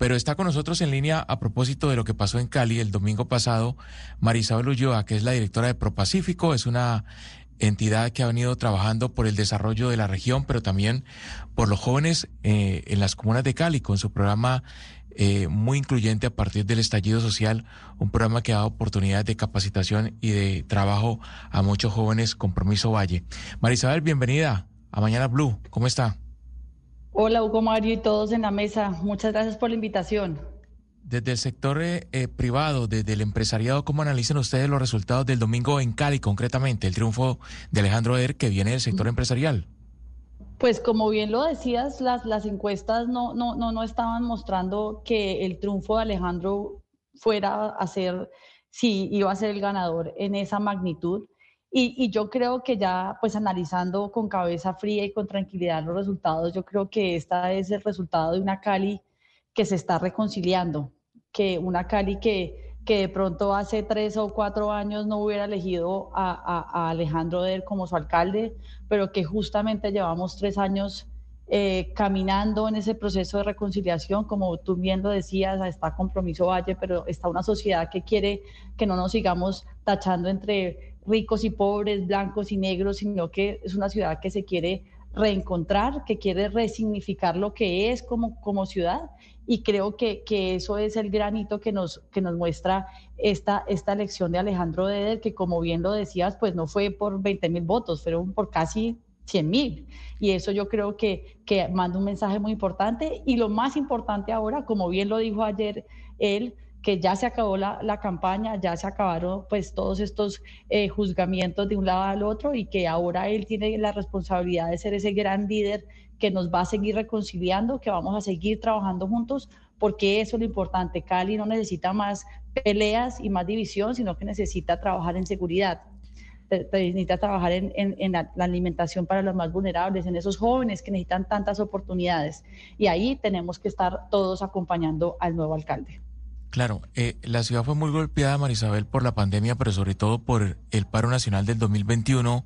Pero está con nosotros en línea a propósito de lo que pasó en Cali el domingo pasado, Marisabel Ulloa, que es la directora de ProPacífico, es una entidad que ha venido trabajando por el desarrollo de la región, pero también por los jóvenes eh, en las comunas de Cali, con su programa eh, muy incluyente a partir del estallido social, un programa que ha dado oportunidades de capacitación y de trabajo a muchos jóvenes, Compromiso Valle. Marisabel, bienvenida a Mañana Blue, ¿cómo está? Hola Hugo Mario y todos en la mesa, muchas gracias por la invitación. Desde el sector eh, privado, desde el empresariado, ¿cómo analizan ustedes los resultados del domingo en Cali, concretamente, el triunfo de Alejandro Eder que viene del sector empresarial? Pues como bien lo decías, las, las encuestas no, no, no, no estaban mostrando que el triunfo de Alejandro fuera a ser, si iba a ser el ganador en esa magnitud. Y, y, yo creo que ya, pues analizando con cabeza fría y con tranquilidad los resultados, yo creo que esta es el resultado de una Cali que se está reconciliando, que una Cali que, que de pronto hace tres o cuatro años no hubiera elegido a, Alejandro Der como su alcalde, pero que justamente llevamos tres años eh, caminando en ese proceso de reconciliación, como tú bien lo decías, está Compromiso Valle, pero está una sociedad que quiere que no nos sigamos tachando entre ricos y pobres, blancos y negros, sino que es una ciudad que se quiere reencontrar, que quiere resignificar lo que es como, como ciudad y creo que, que, eso es el granito que nos, que nos muestra esta, esta elección de Alejandro Deder, que como bien lo decías, pues no fue por 20 mil votos, fueron por casi 100 mil. Y eso yo creo que, que manda un mensaje muy importante. Y lo más importante ahora, como bien lo dijo ayer él, que ya se acabó la, la, campaña, ya se acabaron pues todos estos eh, juzgamientos de un lado al otro y que ahora él tiene la responsabilidad de ser ese gran líder que nos va a seguir reconciliando, que vamos a seguir trabajando juntos, porque eso es lo importante. Cali no necesita más peleas y más división, sino que necesita trabajar en seguridad necesita trabajar en, en, la, alimentación para los más vulnerables, en esos jóvenes que necesitan tantas oportunidades. Y ahí tenemos que estar todos acompañando al nuevo alcalde. Claro, eh, la ciudad fue muy golpeada, Marisabel, por la pandemia, pero sobre todo por el paro nacional del 2021.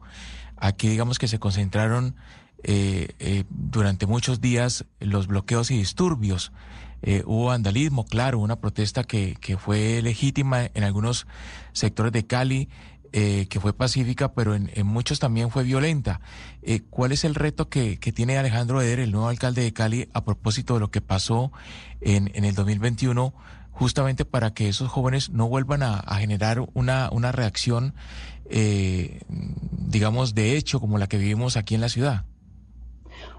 Aquí digamos que se concentraron eh, eh, durante muchos días los bloqueos y disturbios. Eh, hubo vandalismo, claro, una protesta que, que, fue legítima en algunos sectores de Cali, que fue pacífica, pero en, muchos también fue violenta. ¿Cuál es el reto que, que, tiene Alejandro Eder, el nuevo alcalde de Cali, a propósito de lo que pasó en, en el 2021? Justamente para que esos jóvenes no vuelvan a, generar una, una reacción, digamos, de hecho, como la que vivimos aquí en la ciudad.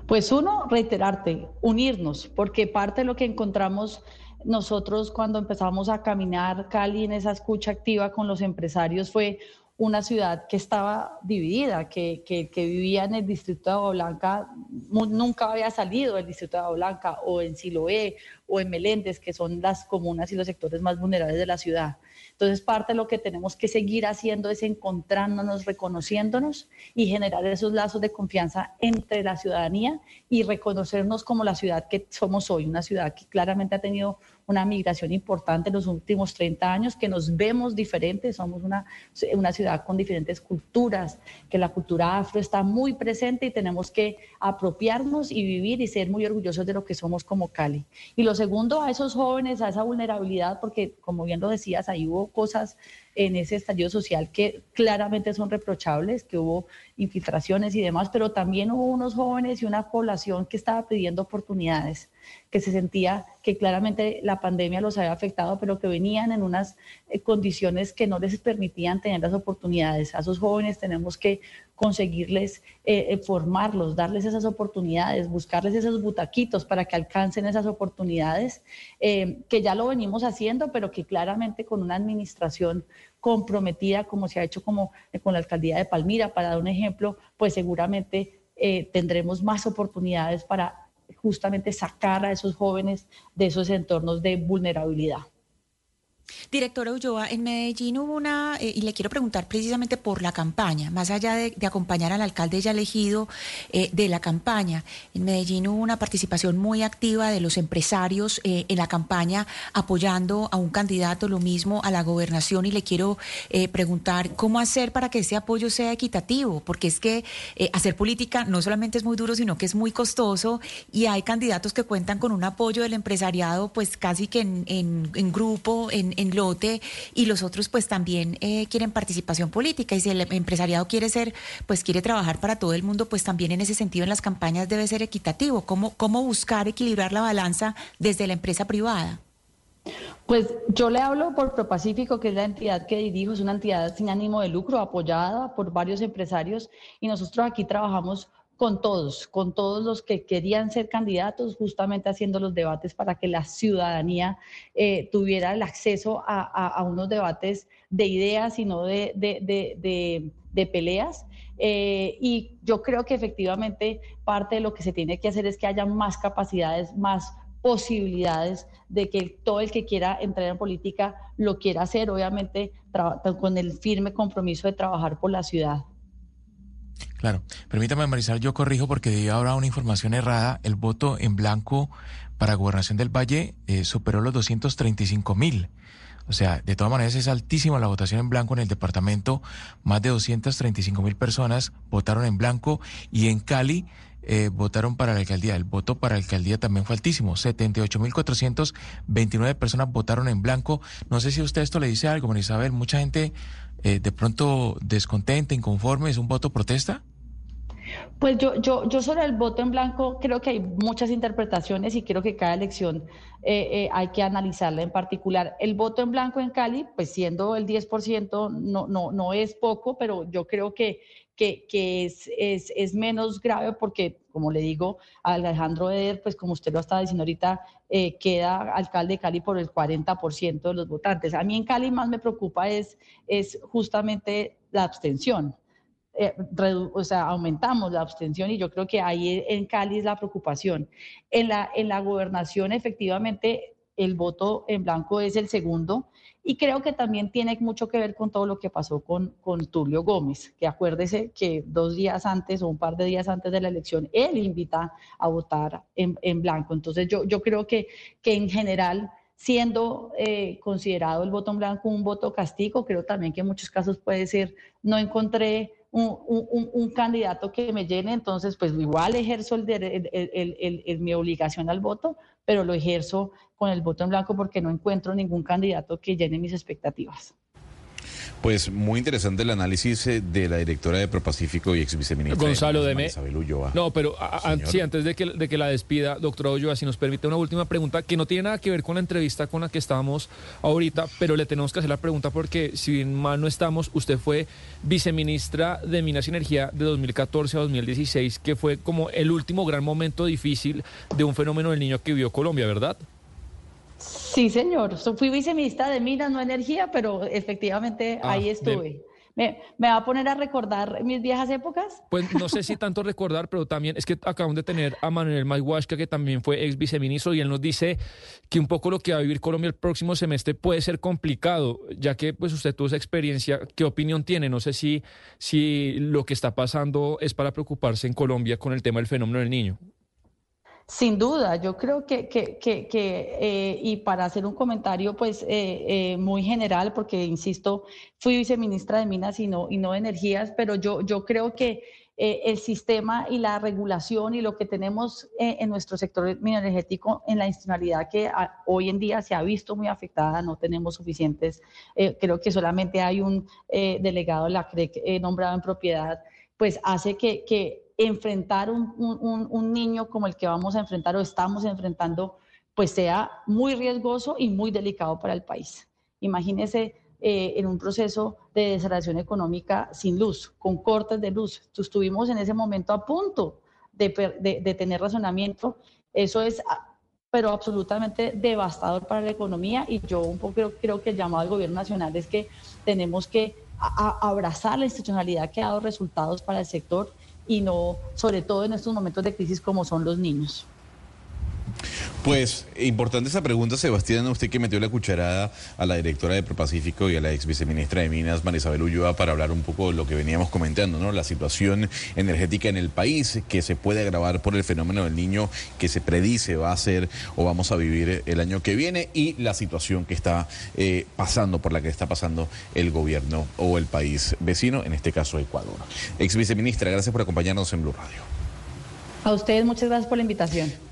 Pues uno, reiterarte, unirnos, porque parte de lo que encontramos nosotros cuando empezamos a caminar Cali en esa escucha activa con los empresarios fue una ciudad que estaba dividida, que, que, vivía en el distrito de Agua Blanca, nunca había salido del distrito de Agua Blanca, o en Siloé, o en Meléndez, que son las comunas y los sectores más vulnerables de la ciudad. Entonces, parte de lo que tenemos que seguir haciendo es encontrándonos, reconociéndonos y generar esos lazos de confianza entre la ciudadanía y reconocernos como la ciudad que somos hoy, una ciudad que claramente ha tenido una migración importante en los últimos 30 años, que nos vemos diferentes, somos una, una ciudad con diferentes culturas, que la cultura afro está muy presente y tenemos que apropiarnos y vivir y ser muy orgullosos de lo que somos como Cali. Y lo segundo, a esos jóvenes, a esa vulnerabilidad, porque como bien lo decías, ahí hubo cosas en ese estallido social que claramente son reprochables, que hubo infiltraciones y demás, pero también hubo unos jóvenes y una población que estaba pidiendo oportunidades, que se sentía que claramente la pandemia los había afectado, pero que venían en unas eh, condiciones que no les permitían tener las oportunidades. A esos jóvenes tenemos que conseguirles eh, eh, formarlos, darles esas oportunidades, buscarles esos butaquitos para que alcancen esas oportunidades, eh, que ya lo venimos haciendo, pero que claramente con una administración comprometida, como se ha hecho como con la alcaldía de Palmira, para dar un ejemplo, pues seguramente tendremos más oportunidades para justamente sacar a esos jóvenes de esos entornos de vulnerabilidad. Directora Ulloa, en Medellín hubo una, eh, y le quiero preguntar precisamente por la campaña, más allá de, acompañar al alcalde ya elegido eh, de la campaña, en Medellín hubo una participación muy activa de los empresarios eh, en la campaña apoyando a un candidato, lo mismo a la gobernación, y le quiero preguntar cómo hacer para que ese apoyo sea equitativo, porque es que hacer política no solamente es muy duro, sino que es muy costoso, y hay candidatos que cuentan con un apoyo del empresariado, pues casi que en, en grupo, en en lote y los otros pues también eh, quieren participación política y si el empresariado quiere ser, pues quiere trabajar para todo el mundo, pues también en ese sentido en las campañas debe ser equitativo. ¿Cómo, cómo buscar equilibrar la balanza desde la empresa privada? Pues yo le hablo por ProPacífico, que es la entidad que dirijo, es una entidad sin ánimo de lucro, apoyada por varios empresarios y nosotros aquí trabajamos con todos, con todos los que querían ser candidatos, justamente haciendo los debates para que la ciudadanía eh, tuviera el acceso a, unos debates de ideas y no de, de, peleas. Eh, y yo creo que efectivamente parte de lo que se tiene que hacer es que haya más capacidades, más posibilidades de que todo el que quiera entrar en política lo quiera hacer, obviamente con el firme compromiso de trabajar por la ciudad. Claro. Permítame, Marisal, yo corrijo porque di ahora una información errada. El voto en blanco para Gobernación del Valle eh, superó los 235 mil. O sea, de todas maneras es altísima la votación en blanco en el departamento. Más de 235 mil personas votaron en blanco y en Cali eh, votaron para la alcaldía. El voto para la alcaldía también fue altísimo. 78 mil 429 personas votaron en blanco. No sé si usted esto le dice algo, Marisabel. Mucha gente eh, de pronto descontenta, inconforme, ¿es un voto protesta? Pues yo, yo, yo sobre el voto en blanco creo que hay muchas interpretaciones y creo que cada elección eh, eh, hay que analizarla en particular. El voto en blanco en Cali, pues siendo el 10%, no, no, no es poco, pero yo creo que, que, es, es, es, menos grave porque, como le digo, Alejandro Eder, pues como usted lo estaba diciendo ahorita, eh, queda alcalde de Cali por el 40% de los votantes. A mí en Cali más me preocupa es, es justamente la abstención. Eh, o sea, aumentamos la abstención y yo creo que ahí en Cali es la preocupación. En la, en la gobernación, efectivamente, el voto en blanco es el segundo y creo que también tiene mucho que ver con todo lo que pasó con, con Tulio Gómez, que acuérdese que dos días antes o un par de días antes de la elección, él invita a votar en, en blanco. Entonces yo, yo creo que, que en general siendo eh, considerado el voto en blanco un voto castigo, creo también que en muchos casos puede ser, no encontré un, candidato que me llene, entonces pues igual ejerzo el, mi obligación al voto, pero lo ejerzo con el voto en blanco porque no encuentro ningún candidato que llene mis expectativas. Pues muy interesante el análisis eh, de la directora de ProPacífico y ex viceministra Gonzalo Deme. Ulloa. No, pero sí, antes de que, de que la despida, doctora Ulloa, si nos permite una última pregunta que no tiene nada que ver con la entrevista con la que estábamos ahorita, pero le tenemos que hacer la pregunta porque si mal no estamos, usted fue viceministra de Minas y Energía de 2014 a 2016, que fue como el último gran momento difícil de un fenómeno del niño que vivió Colombia, ¿verdad? Sí, señor. Fui viceministra de Minas, no Energía, pero efectivamente ah, ahí estuve. ¿Me, va a poner a recordar mis viejas épocas? Pues no sé si tanto recordar, pero también es que acabamos de tener a Manuel Mayhuasca, que también fue ex viceministro, y él nos dice que un poco lo que va a vivir Colombia el próximo semestre puede ser complicado, ya que pues usted tuvo esa experiencia. ¿Qué opinión tiene? No sé si, si lo que está pasando es para preocuparse en Colombia con el tema del fenómeno del niño. Sin duda, yo creo que, que, que, eh, y para hacer un comentario pues eh, eh, muy general, porque insisto, fui viceministra de Minas y no, y no de Energías, pero yo, yo creo que el sistema y la regulación y lo que tenemos en nuestro sector energético en la institucionalidad que hoy en día se ha visto muy afectada, no tenemos suficientes, creo que solamente hay un delegado de la CREC nombrado en propiedad, pues hace que, que enfrentar un, un, niño como el que vamos a enfrentar o estamos enfrentando, pues sea muy riesgoso y muy delicado para el país. Imagínese eh, en un proceso de desarrollo económica sin luz, con cortes de luz. Estuvimos en ese momento a punto de, de, tener razonamiento. Eso es pero absolutamente devastador para la economía y yo un poco creo, creo que el llamado al gobierno nacional es que tenemos que abrazar la institucionalidad que ha dado resultados para el sector y no, sobre todo en estos momentos de crisis como son los niños. Pues importante esa pregunta, Sebastián, usted que metió la cucharada a la directora de Propacífico y a la ex viceministra de Minas, Marisabel Ulloa, para hablar un poco de lo que veníamos comentando, ¿no? La situación energética en el país que se puede agravar por el fenómeno del niño que se predice va a ser o vamos a vivir el año que viene y la situación que está eh, pasando, por la que está pasando el gobierno o el país vecino, en este caso Ecuador. Ex viceministra, gracias por acompañarnos en Blue Radio. A ustedes muchas gracias por la invitación.